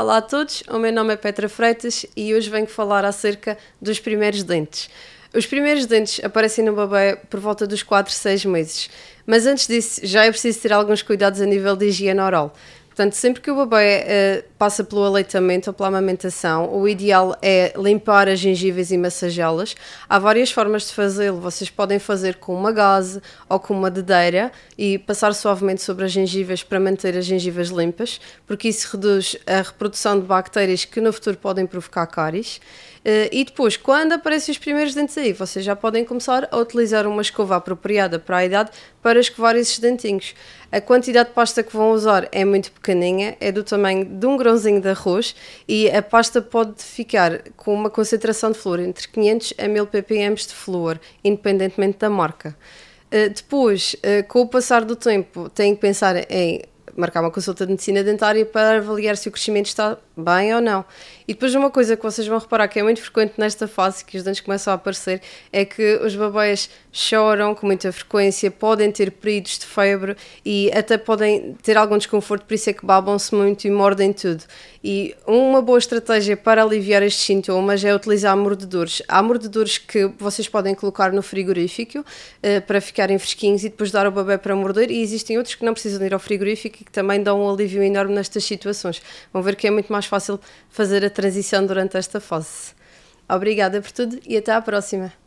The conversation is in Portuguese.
Olá a todos, o meu nome é Petra Freitas e hoje venho falar acerca dos primeiros dentes. Os primeiros dentes aparecem no bebê por volta dos 4, 6 meses, mas antes disso já é preciso ter alguns cuidados a nível de higiene oral. Portanto, sempre que o bebê uh, passa pelo aleitamento ou pela amamentação, o ideal é limpar as gengivas e massageá-las. Há várias formas de fazê-lo. Vocês podem fazer com uma gaze ou com uma dedeira e passar suavemente sobre as gengivas para manter as gengivas limpas, porque isso reduz a reprodução de bactérias que no futuro podem provocar cáries. Uh, e depois, quando aparecem os primeiros dentes aí, vocês já podem começar a utilizar uma escova apropriada para a idade para escovar esses dentinhos. A quantidade de pasta que vão usar é muito pequeninha, é do tamanho de um grãozinho de arroz e a pasta pode ficar com uma concentração de flúor entre 500 a 1000 ppm de flúor, independentemente da marca. Uh, depois, uh, com o passar do tempo, têm que pensar em marcar uma consulta de medicina dentária para avaliar se o crescimento está bem ou não. E depois uma coisa que vocês vão reparar que é muito frequente nesta fase, que os dentes começam a aparecer, é que os bebês choram com muita frequência, podem ter períodos de febre e até podem ter algum desconforto, por isso é que babam-se muito e mordem tudo. E uma boa estratégia para aliviar estes sintomas é utilizar mordedores. Há mordedores que vocês podem colocar no frigorífico uh, para ficarem fresquinhos e depois dar ao bebê para morder, e existem outros que não precisam ir ao frigorífico que também dão um alívio enorme nestas situações. Vão ver que é muito mais fácil fazer a transição durante esta fase. Obrigada por tudo e até à próxima.